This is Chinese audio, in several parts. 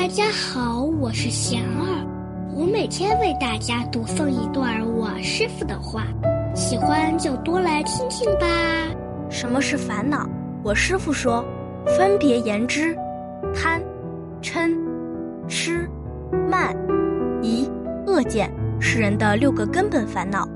大家好，我是贤儿，我每天为大家读诵一段我师傅的话，喜欢就多来听听吧。什么是烦恼？我师傅说，分别言之，贪、嗔、痴、慢、疑、恶见是人的六个根本烦恼。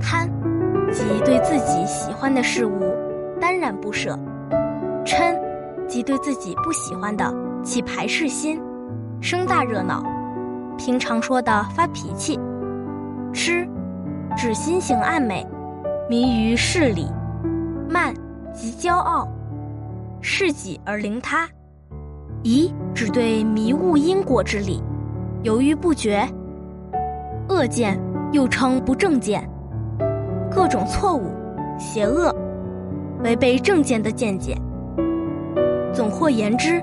贪，即对自己喜欢的事物担然不舍；嗔，即对自己不喜欢的起排斥心，生大热闹。平常说的发脾气。痴，指心性暗昧，迷于事理。慢，即骄傲，事己而凌他。疑，只对迷悟因果之理，犹豫不决。恶见，又称不正见。各种错误、邪恶、违背正见的见解。总或言之，